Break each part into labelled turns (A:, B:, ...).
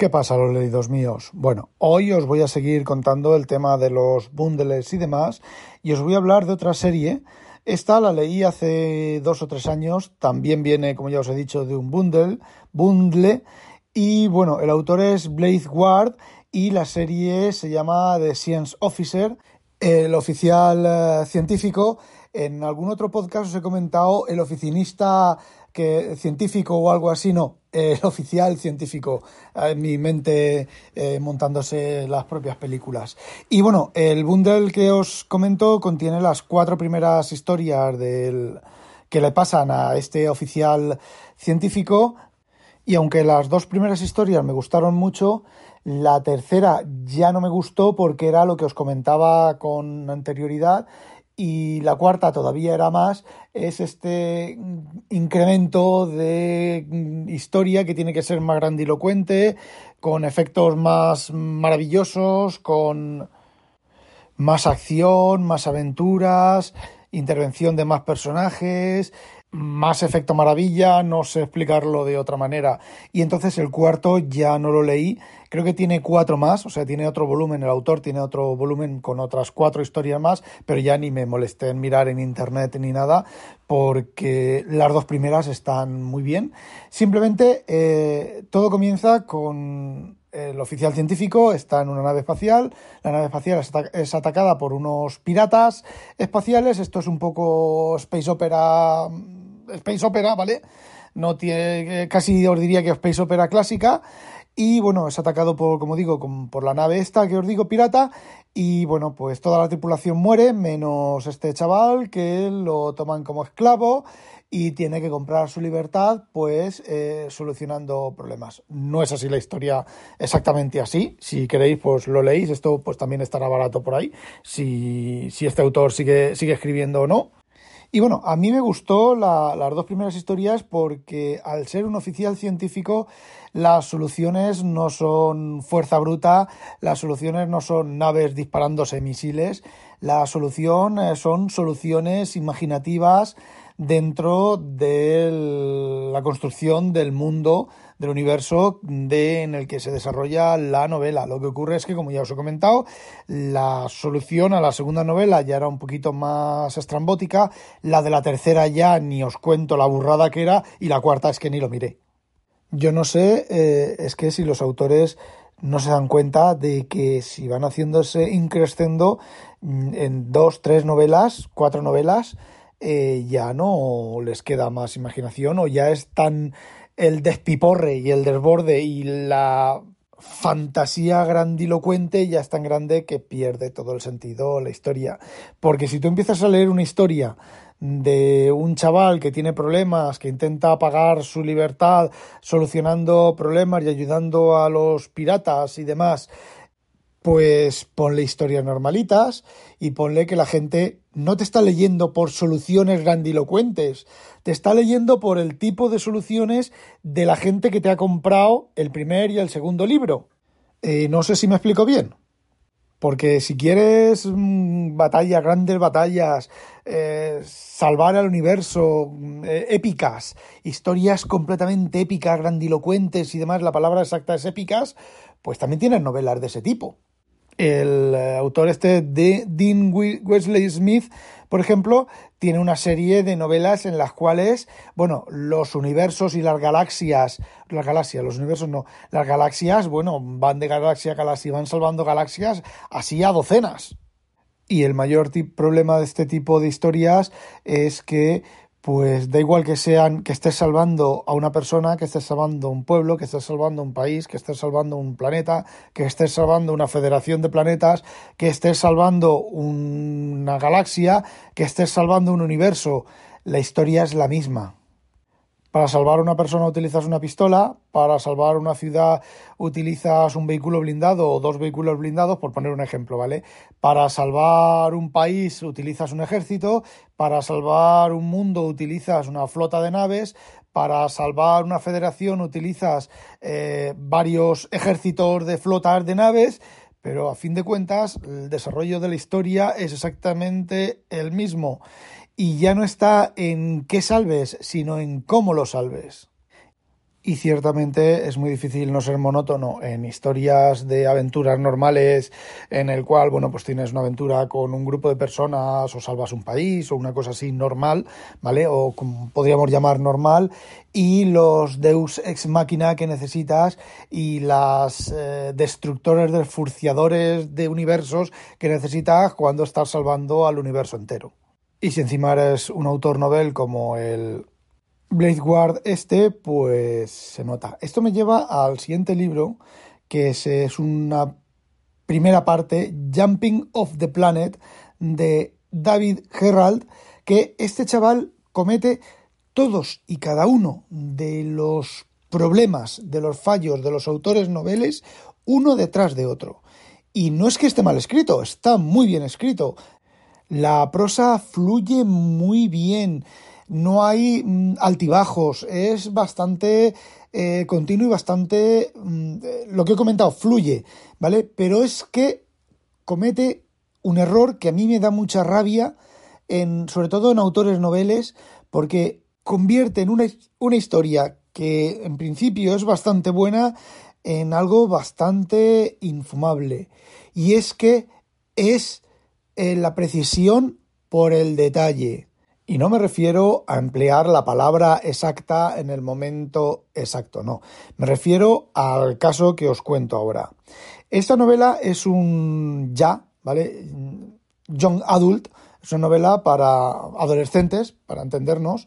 A: ¿Qué pasa, los leídos míos? Bueno, hoy os voy a seguir contando el tema de los bundles y demás, y os voy a hablar de otra serie. Esta la leí hace dos o tres años, también viene, como ya os he dicho, de un bundle, bundle, y bueno, el autor es Blade Ward y la serie se llama The Science Officer, el oficial eh, científico. En algún otro podcast os he comentado el oficinista que científico o algo así, no, el oficial científico en mi mente eh, montándose las propias películas. Y bueno, el bundle que os comento contiene las cuatro primeras historias del que le pasan a este oficial científico y aunque las dos primeras historias me gustaron mucho, la tercera ya no me gustó porque era lo que os comentaba con anterioridad y la cuarta todavía era más, es este incremento de historia que tiene que ser más grandilocuente, con efectos más maravillosos, con más acción, más aventuras, intervención de más personajes, más efecto maravilla, no sé explicarlo de otra manera. Y entonces el cuarto ya no lo leí, creo que tiene cuatro más, o sea, tiene otro volumen, el autor tiene otro volumen con otras cuatro historias más, pero ya ni me molesté en mirar en internet ni nada, porque las dos primeras están muy bien. Simplemente eh, todo comienza con el oficial científico está en una nave espacial, la nave espacial es atacada por unos piratas espaciales, esto es un poco space opera space opera, ¿vale? No tiene, casi os diría que space opera clásica. Y bueno, es atacado por, como digo, por la nave esta que os digo, pirata. Y bueno, pues toda la tripulación muere, menos este chaval que lo toman como esclavo y tiene que comprar su libertad, pues eh, solucionando problemas. No es así la historia exactamente así. Si queréis, pues lo leéis. Esto pues también estará barato por ahí. Si, si este autor sigue, sigue escribiendo o no. Y bueno, a mí me gustó las dos primeras historias porque al ser un oficial científico, las soluciones no son fuerza bruta, las soluciones no son naves disparándose misiles, la solución eh, son soluciones imaginativas dentro de la construcción del mundo, del universo de, en el que se desarrolla la novela. Lo que ocurre es que, como ya os he comentado, la solución a la segunda novela ya era un poquito más estrambótica, la de la tercera ya ni os cuento la burrada que era, y la cuarta es que ni lo miré. Yo no sé, eh, es que si los autores no se dan cuenta de que si van haciéndose increscendo mm, en dos, tres novelas, cuatro novelas, eh, ya no les queda más imaginación o ya es tan el despiporre y el desborde y la fantasía grandilocuente ya es tan grande que pierde todo el sentido la historia. Porque si tú empiezas a leer una historia de un chaval que tiene problemas, que intenta pagar su libertad solucionando problemas y ayudando a los piratas y demás, pues ponle historias normalitas y ponle que la gente no te está leyendo por soluciones grandilocuentes, te está leyendo por el tipo de soluciones de la gente que te ha comprado el primer y el segundo libro. Eh, no sé si me explico bien. Porque si quieres mm, batallas, grandes batallas, eh, salvar al universo, mm, eh, épicas, historias completamente épicas, grandilocuentes y demás, la palabra exacta es épicas, pues también tienes novelas de ese tipo el eh, autor este de Dean Wesley Smith, por ejemplo, tiene una serie de novelas en las cuales, bueno, los universos y las galaxias, las galaxias, los universos no, las galaxias, bueno, van de galaxia a galaxia, van salvando galaxias así a docenas. Y el mayor problema de este tipo de historias es que pues da igual que sean que estés salvando a una persona, que estés salvando un pueblo, que estés salvando un país, que estés salvando un planeta, que estés salvando una federación de planetas, que estés salvando una galaxia, que estés salvando un universo, la historia es la misma. Para salvar a una persona utilizas una pistola, para salvar una ciudad utilizas un vehículo blindado o dos vehículos blindados, por poner un ejemplo, ¿vale? Para salvar un país utilizas un ejército, para salvar un mundo utilizas una flota de naves, para salvar una federación utilizas eh, varios ejércitos de flotas de naves, pero a fin de cuentas el desarrollo de la historia es exactamente el mismo y ya no está en qué salves, sino en cómo lo salves. y ciertamente es muy difícil no ser monótono en historias de aventuras normales en el cual, bueno, pues tienes una aventura con un grupo de personas o salvas un país o una cosa así normal, ¿vale? O como podríamos llamar normal y los deus ex machina que necesitas y las eh, destructores, desfurciadores de universos que necesitas cuando estás salvando al universo entero. Y si encima eres un autor novel como el Blade Guard este, pues se nota. Esto me lleva al siguiente libro, que es, una primera parte, Jumping off the Planet, de David Gerald, que este chaval comete todos y cada uno de los problemas, de los fallos de los autores noveles, uno detrás de otro. Y no es que esté mal escrito, está muy bien escrito. La prosa fluye muy bien no hay mm, altibajos, es bastante eh, continuo y bastante, mm, lo que he comentado, fluye, ¿vale? Pero es que comete un error que a mí me da mucha rabia, en, sobre todo en autores noveles, porque convierte en una, una historia que en principio es bastante buena en algo bastante infumable. Y es que es la precisión por el detalle. Y no me refiero a emplear la palabra exacta en el momento exacto, no. Me refiero al caso que os cuento ahora. Esta novela es un ya, ¿vale? Young Adult, es una novela para adolescentes, para entendernos,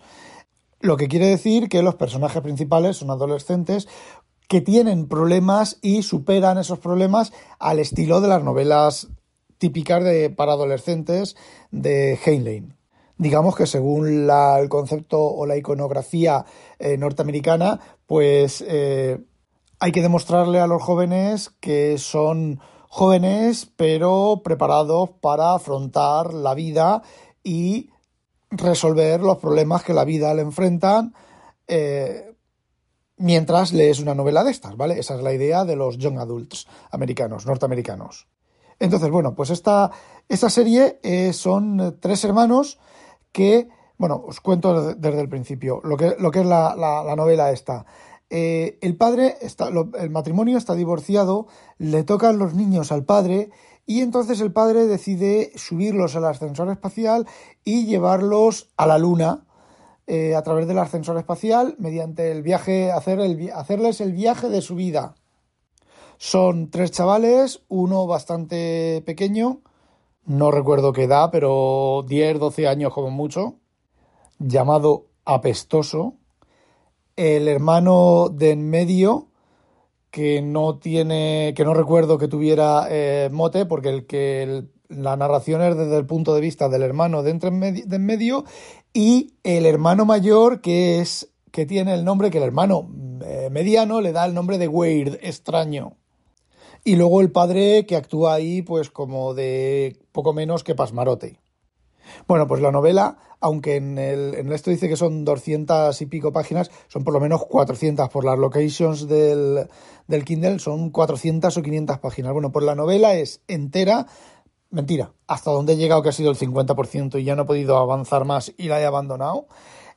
A: lo que quiere decir que los personajes principales son adolescentes que tienen problemas y superan esos problemas al estilo de las novelas típicas de, para adolescentes de Heinlein digamos que según el concepto o la iconografía eh, norteamericana, pues eh, hay que demostrarle a los jóvenes que son jóvenes pero preparados para afrontar la vida y resolver los problemas que la vida le enfrentan eh, mientras lees una novela de estas, ¿vale? Esa es la idea de los young adults americanos, norteamericanos. Entonces, bueno, pues esta, esta serie son tres hermanos que, bueno, os cuento desde el principio lo que, lo que es la, la, novela esta. Eh, el padre, está, el matrimonio está divorciado, le tocan los niños al padre y entonces el padre decide subirlos al ascensor espacial y llevarlos a la luna eh, a través del ascensor espacial mediante el viaje, hacer el, hacerles el viaje de su vida. Son tres chavales, uno bastante pequeño, no recuerdo qué edad, pero 10, 12 años como mucho, llamado Apestoso, el hermano de en medio, que no tiene, que no recuerdo que tuviera eh, mote, porque el que la narración es desde el punto de vista del hermano de, entre en medio, y el hermano mayor, que es que tiene el nombre que el hermano eh, mediano le da el nombre de Weird, extraño. Y luego el padre que actúa ahí pues como de poco menos que pasmarote. Bueno, pues la novela, aunque en, el, esto dice que son 200 y pico páginas, son por lo menos 400 por las locations del, del Kindle, son 400 o 500 páginas. Bueno, pues la novela es entera, mentira, hasta donde he llegado que ha sido el 50% y ya no he podido avanzar más y la he abandonado,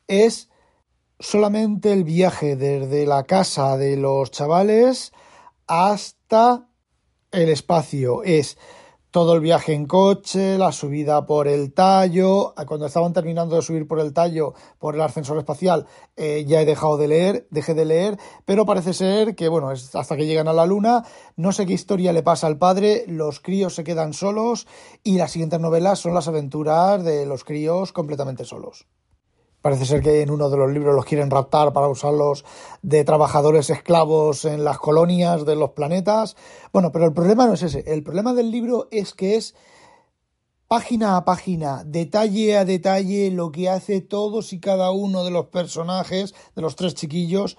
A: es solamente el viaje desde la casa de los chavales hasta el espacio es todo el viaje en coche, la subida por el tallo. Cuando estaban terminando de subir por el tallo, por el ascensor espacial, eh, ya he dejado de leer, dejé de leer, pero parece ser que, bueno, es hasta que llegan a la luna, no sé qué historia le pasa al padre, los críos se quedan solos y las siguientes novelas son las aventuras de los críos completamente solos. Parece ser que en uno de los libros los quieren raptar para usarlos de trabajadores esclavos en las colonias de los planetas. Bueno, pero el problema no es ese. El problema del libro es que es página a página, detalle a detalle, lo que hace todos y cada uno de los personajes, de los tres chiquillos,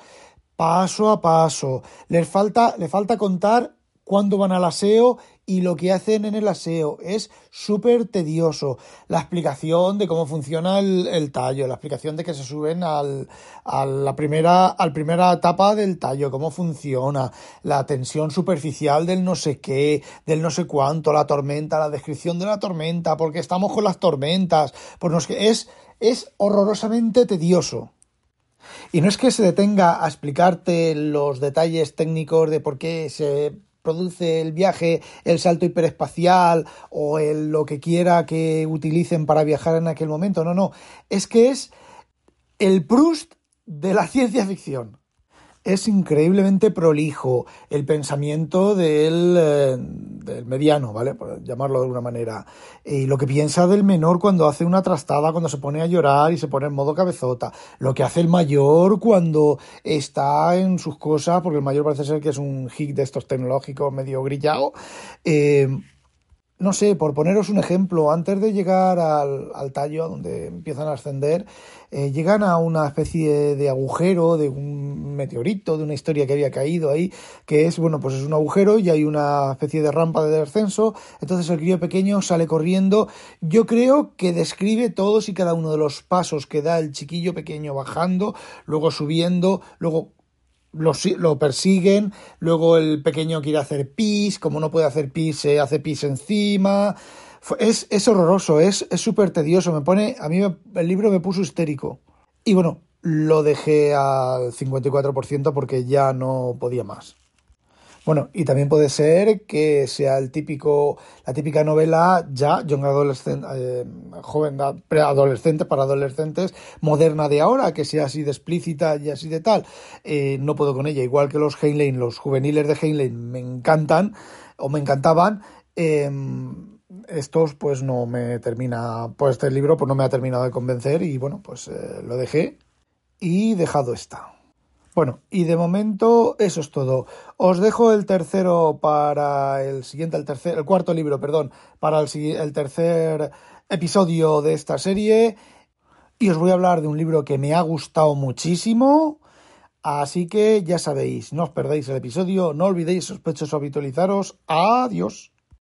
A: paso a paso. Les falta, le falta contar cuándo van al aseo y lo que hacen en el aseo es súper tedioso. La explicación de cómo funciona el, tallo, la explicación de que se suben al, a la primera, al primera etapa del tallo, cómo funciona, la tensión superficial del no sé qué, del no sé cuánto, la tormenta, la descripción de la tormenta, porque estamos con las tormentas, pues es, es horrorosamente tedioso. Y no es que se detenga a explicarte los detalles técnicos de por qué se produce el viaje, el salto hiperespacial o el, lo que quiera que utilicen para viajar en aquel momento. No, no. Es que es el Proust de la ciencia ficción es increíblemente prolijo el pensamiento del, eh, del, mediano, ¿vale? Por llamarlo de alguna manera. Y lo que piensa del menor cuando hace una trastada, cuando se pone a llorar y se pone en modo cabezota. Lo que hace el mayor cuando está en sus cosas, porque el mayor parece ser que es un hit de estos tecnológicos medio grillado. Eh, no sé, por poneros un ejemplo, antes de llegar al, al tallo, donde empiezan a ascender, eh, llegan a una especie de agujero, de un meteorito, de una historia que había caído ahí, que es, bueno, pues es un agujero y hay una especie de rampa de descenso, entonces el crío pequeño sale corriendo. Yo creo que describe todos y cada uno de los pasos que da el chiquillo pequeño bajando, luego subiendo, luego lo, persiguen, luego el pequeño quiere hacer pis, como no puede hacer pis, se hace pis encima. Es, es horroroso, es súper tedioso, me pone, a mí el libro me puso histérico. Y bueno, lo dejé al 54% porque ya no podía más. Bueno, y también puede ser que sea el típico, la típica novela ya, young adolescente, eh, joven, preadolescente para adolescentes, moderna de ahora, que sea así de explícita y así de tal. Eh, no puedo con ella, igual que los Heinlein, los juveniles de Heinlein me encantan o me encantaban. Em, estos pues no me termina, pues este libro pues no me ha terminado de convencer y bueno, pues eh, lo dejé y dejado está. Bueno, y de momento eso es todo. Os dejo el tercero para el siguiente, el tercer, el cuarto libro, perdón, para el, el tercer episodio de esta serie. Y os voy a hablar de un libro que me ha gustado muchísimo. Así que ya sabéis, no os perdáis el episodio, no olvidéis sospechosos habitualizaros. Adiós.